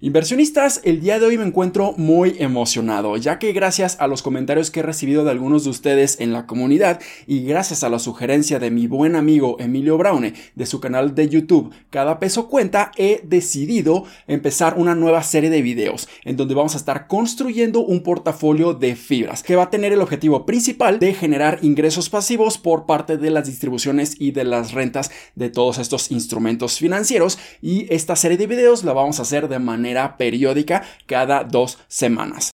Inversionistas, el día de hoy me encuentro muy emocionado, ya que gracias a los comentarios que he recibido de algunos de ustedes en la comunidad y gracias a la sugerencia de mi buen amigo Emilio Braune de su canal de YouTube Cada Peso Cuenta, he decidido empezar una nueva serie de videos en donde vamos a estar construyendo un portafolio de fibras que va a tener el objetivo principal de generar ingresos pasivos por parte de las distribuciones y de las rentas de todos estos instrumentos financieros y esta serie de videos la vamos a hacer de manera periódica cada dos semanas.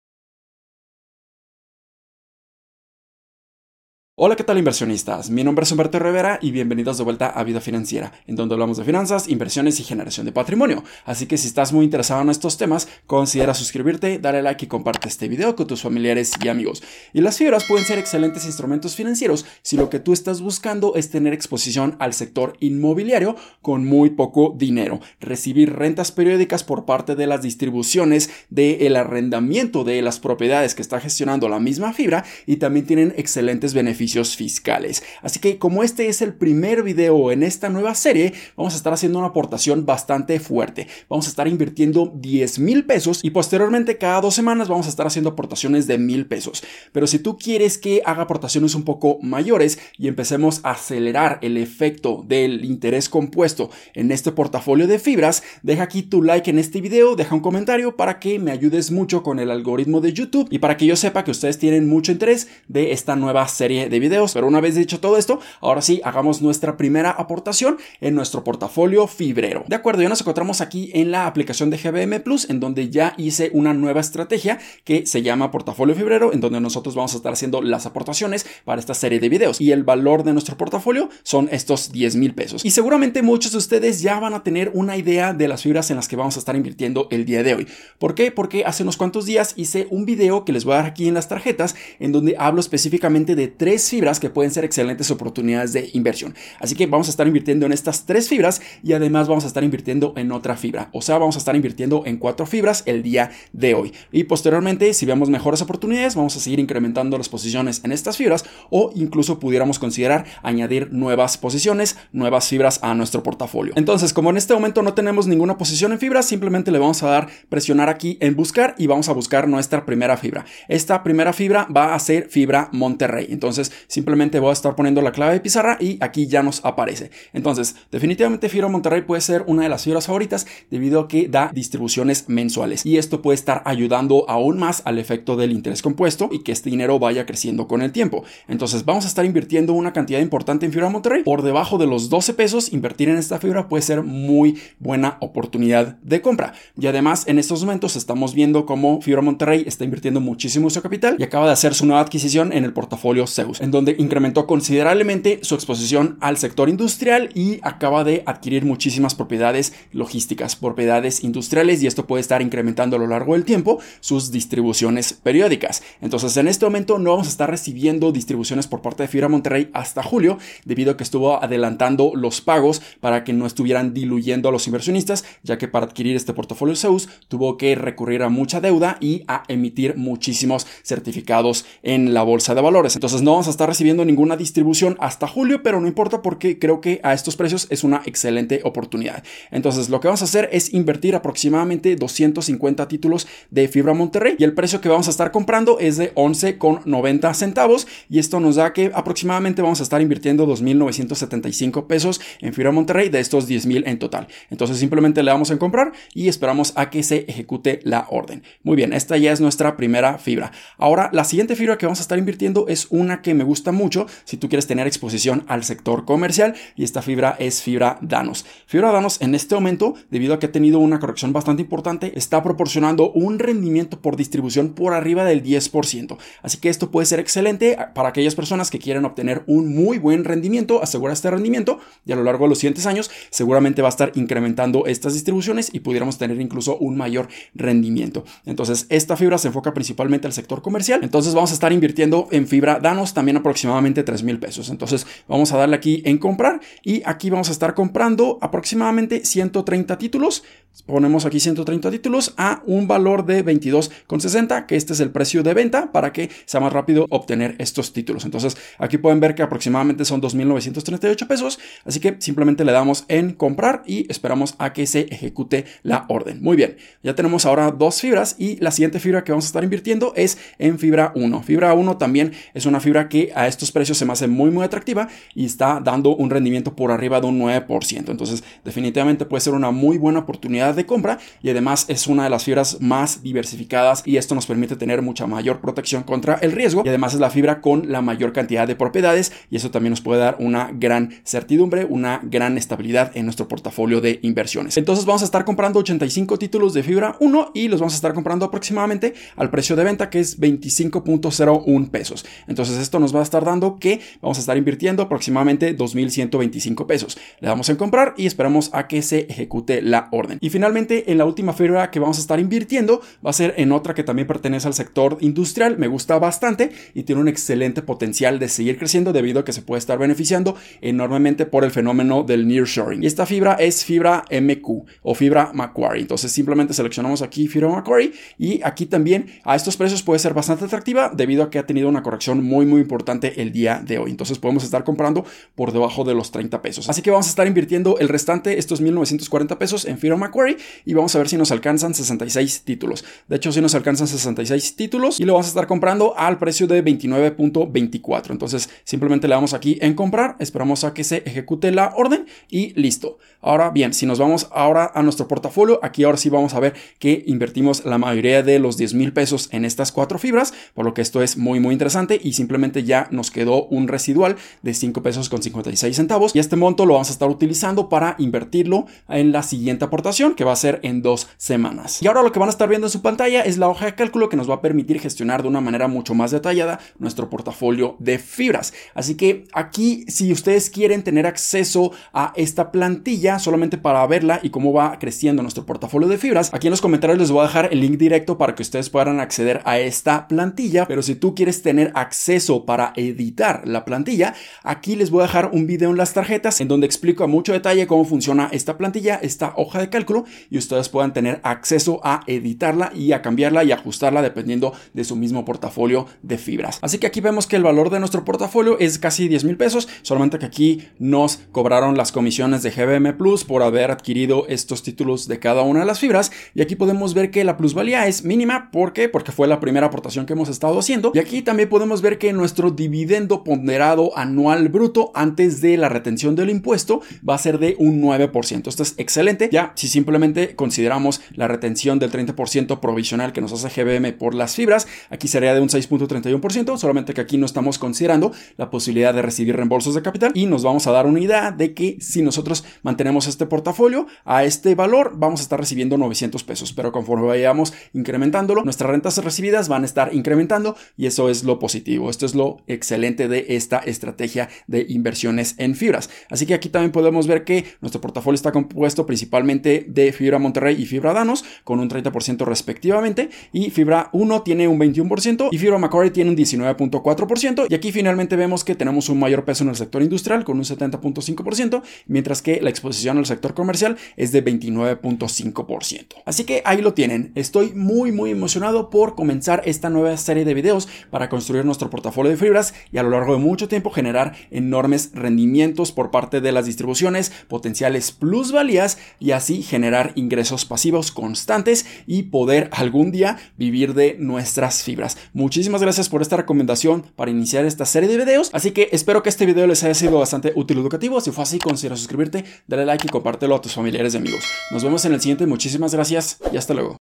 Hola, ¿qué tal inversionistas? Mi nombre es Humberto Rivera y bienvenidos de vuelta a Vida Financiera, en donde hablamos de finanzas, inversiones y generación de patrimonio. Así que si estás muy interesado en estos temas, considera suscribirte, darle like y comparte este video con tus familiares y amigos. Y las fibras pueden ser excelentes instrumentos financieros si lo que tú estás buscando es tener exposición al sector inmobiliario con muy poco dinero, recibir rentas periódicas por parte de las distribuciones del arrendamiento de las propiedades que está gestionando la misma fibra y también tienen excelentes beneficios fiscales. Así que como este es el primer video en esta nueva serie, vamos a estar haciendo una aportación bastante fuerte. Vamos a estar invirtiendo 10 mil pesos y posteriormente cada dos semanas vamos a estar haciendo aportaciones de mil pesos. Pero si tú quieres que haga aportaciones un poco mayores y empecemos a acelerar el efecto del interés compuesto en este portafolio de fibras, deja aquí tu like en este video, deja un comentario para que me ayudes mucho con el algoritmo de YouTube y para que yo sepa que ustedes tienen mucho interés de esta nueva serie de videos. Pero una vez dicho todo esto, ahora sí, hagamos nuestra primera aportación en nuestro portafolio fibrero. De acuerdo, ya nos encontramos aquí en la aplicación de GBM Plus, en donde ya hice una nueva estrategia que se llama portafolio fibrero, en donde nosotros vamos a estar haciendo las aportaciones para esta serie de videos. Y el valor de nuestro portafolio son estos 10 mil pesos. Y seguramente muchos de ustedes ya van a tener una idea de las fibras en las que vamos a estar invirtiendo el día de hoy. ¿Por qué? Porque hace unos cuantos días hice un video que les voy a dar aquí en las tarjetas, en donde hablo específicamente de tres fibras que pueden ser excelentes oportunidades de inversión. Así que vamos a estar invirtiendo en estas tres fibras y además vamos a estar invirtiendo en otra fibra. O sea, vamos a estar invirtiendo en cuatro fibras el día de hoy. Y posteriormente, si vemos mejores oportunidades, vamos a seguir incrementando las posiciones en estas fibras o incluso pudiéramos considerar añadir nuevas posiciones, nuevas fibras a nuestro portafolio. Entonces, como en este momento no tenemos ninguna posición en fibras, simplemente le vamos a dar presionar aquí en buscar y vamos a buscar nuestra primera fibra. Esta primera fibra va a ser fibra Monterrey. Entonces, simplemente voy a estar poniendo la clave de pizarra y aquí ya nos aparece. Entonces, definitivamente Fibra Monterrey puede ser una de las fibras favoritas debido a que da distribuciones mensuales y esto puede estar ayudando aún más al efecto del interés compuesto y que este dinero vaya creciendo con el tiempo. Entonces, vamos a estar invirtiendo una cantidad importante en Fibra Monterrey. Por debajo de los 12 pesos, invertir en esta fibra puede ser muy buena oportunidad de compra. Y además, en estos momentos estamos viendo cómo Fibra Monterrey está invirtiendo muchísimo su capital y acaba de hacer su nueva adquisición en el portafolio Zeus, en donde incrementó considerablemente su exposición al sector industrial y acaba de adquirir muchísimas propiedades logísticas, propiedades industriales y esto puede estar incrementando a lo largo del tiempo sus distribuciones periódicas. Entonces en este momento no vamos a estar recibiendo distribuciones por parte de Fibra Monterrey hasta julio debido a que estuvo adelantando los pagos para que no estuvieran diluyendo a los inversionistas ya que para adquirir este portafolio Zeus tuvo que recurrir a mucha deuda y a emitir muchísimos certificados en la bolsa de valores. Entonces no vamos a estar recibiendo ninguna distribución hasta julio, pero no importa porque creo que a estos precios es una excelente oportunidad. Entonces lo que vamos a hacer es invertir aproximadamente 250 títulos de Fibra Monterrey y el precio que vamos a estar comprando es de 11,90 centavos y esto nos da que aproximadamente vamos a estar invirtiendo 2.975 pesos en Fibra Monterrey de estos 10.000 en total. Entonces simplemente le damos en comprar y esperamos a que se ejecute la orden. Muy bien, esta ya es nuestra primera fibra. Ahora la siguiente fibra que vamos a estar invirtiendo es una que me gusta mucho si tú quieres tener exposición al sector comercial y esta fibra es fibra Danos. Fibra Danos en este momento, debido a que ha tenido una corrección bastante importante, está proporcionando un rendimiento por distribución por arriba del 10%. Así que esto puede ser excelente para aquellas personas que quieren obtener un muy buen rendimiento, asegura este rendimiento y a lo largo de los siguientes años seguramente va a estar incrementando estas distribuciones y pudiéramos tener incluso un mayor rendimiento. Entonces, esta fibra se enfoca principalmente al sector comercial. Entonces, vamos a estar invirtiendo en fibra Danos también aproximadamente 3 mil pesos. Entonces vamos a darle aquí en comprar y aquí vamos a estar comprando aproximadamente 130 títulos ponemos aquí 130 títulos a un valor de 22,60, que este es el precio de venta para que sea más rápido obtener estos títulos. Entonces aquí pueden ver que aproximadamente son 2.938 pesos, así que simplemente le damos en comprar y esperamos a que se ejecute la orden. Muy bien, ya tenemos ahora dos fibras y la siguiente fibra que vamos a estar invirtiendo es en fibra 1. Fibra 1 también es una fibra que a estos precios se me hace muy muy atractiva y está dando un rendimiento por arriba de un 9%. Entonces definitivamente puede ser una muy buena oportunidad de compra y además es una de las fibras más diversificadas y esto nos permite tener mucha mayor protección contra el riesgo y además es la fibra con la mayor cantidad de propiedades y eso también nos puede dar una gran certidumbre, una gran estabilidad en nuestro portafolio de inversiones. Entonces vamos a estar comprando 85 títulos de fibra 1 y los vamos a estar comprando aproximadamente al precio de venta que es 25.01 pesos. Entonces esto nos va a estar dando que vamos a estar invirtiendo aproximadamente 2.125 pesos. Le damos en comprar y esperamos a que se ejecute la orden. Finalmente en la última fibra que vamos a estar invirtiendo va a ser en otra que también pertenece al sector industrial. Me gusta bastante y tiene un excelente potencial de seguir creciendo debido a que se puede estar beneficiando enormemente por el fenómeno del nearshoring. Y esta fibra es fibra MQ o fibra Macquarie. Entonces simplemente seleccionamos aquí fibra Macquarie y aquí también a estos precios puede ser bastante atractiva debido a que ha tenido una corrección muy muy importante el día de hoy. Entonces podemos estar comprando por debajo de los 30 pesos. Así que vamos a estar invirtiendo el restante, estos 1940 pesos en fibra Macquarie y vamos a ver si nos alcanzan 66 títulos. De hecho, si nos alcanzan 66 títulos y lo vamos a estar comprando al precio de 29.24. Entonces simplemente le damos aquí en comprar, esperamos a que se ejecute la orden y listo. Ahora bien, si nos vamos ahora a nuestro portafolio, aquí ahora sí vamos a ver que invertimos la mayoría de los 10 mil pesos en estas cuatro fibras, por lo que esto es muy muy interesante y simplemente ya nos quedó un residual de 5 pesos con 56 centavos y este monto lo vamos a estar utilizando para invertirlo en la siguiente aportación que va a ser en dos semanas. Y ahora lo que van a estar viendo en su pantalla es la hoja de cálculo que nos va a permitir gestionar de una manera mucho más detallada nuestro portafolio de fibras. Así que aquí si ustedes quieren tener acceso a esta plantilla solamente para verla y cómo va creciendo nuestro portafolio de fibras, aquí en los comentarios les voy a dejar el link directo para que ustedes puedan acceder a esta plantilla, pero si tú quieres tener acceso para editar la plantilla, aquí les voy a dejar un video en las tarjetas en donde explico a mucho detalle cómo funciona esta plantilla, esta hoja de cálculo y ustedes puedan tener acceso a editarla y a cambiarla y ajustarla dependiendo de su mismo portafolio de fibras. Así que aquí vemos que el valor de nuestro portafolio es casi 10 mil pesos, solamente que aquí nos cobraron las comisiones de GBM Plus por haber adquirido estos títulos de cada una de las fibras y aquí podemos ver que la plusvalía es mínima, ¿por qué? Porque fue la primera aportación que hemos estado haciendo y aquí también podemos ver que nuestro dividendo ponderado anual bruto antes de la retención del impuesto va a ser de un 9%. Esto es excelente. Ya si simplemente consideramos la retención del 30% provisional que nos hace GBM por las fibras, aquí sería de un 6.31%, solamente que aquí no estamos considerando la posibilidad de recibir reembolsos de capital y nos vamos a dar una idea de que si nosotros mantenemos este portafolio a este valor vamos a estar recibiendo 900 pesos, pero conforme vayamos incrementándolo, nuestras rentas recibidas van a estar incrementando y eso es lo positivo. Esto es lo excelente de esta estrategia de inversiones en fibras. Así que aquí también podemos ver que nuestro portafolio está compuesto principalmente de fibra Monterrey y fibra Danos con un 30% respectivamente y fibra 1 tiene un 21% y fibra Macquarie tiene un 19.4% y aquí finalmente vemos que tenemos un mayor peso en el sector industrial con un 70.5% mientras que la exposición al sector comercial es de 29.5%. Así que ahí lo tienen. Estoy muy muy emocionado por comenzar esta nueva serie de videos para construir nuestro portafolio de fibras y a lo largo de mucho tiempo generar enormes rendimientos por parte de las distribuciones, potenciales plusvalías y así generar ingresos pasivos constantes y poder algún día vivir de nuestras fibras. Muchísimas gracias por esta recomendación para iniciar esta serie de videos, así que espero que este video les haya sido bastante útil y educativo. Si fue así, considera suscribirte, dale like y compártelo a tus familiares y amigos. Nos vemos en el siguiente, muchísimas gracias y hasta luego.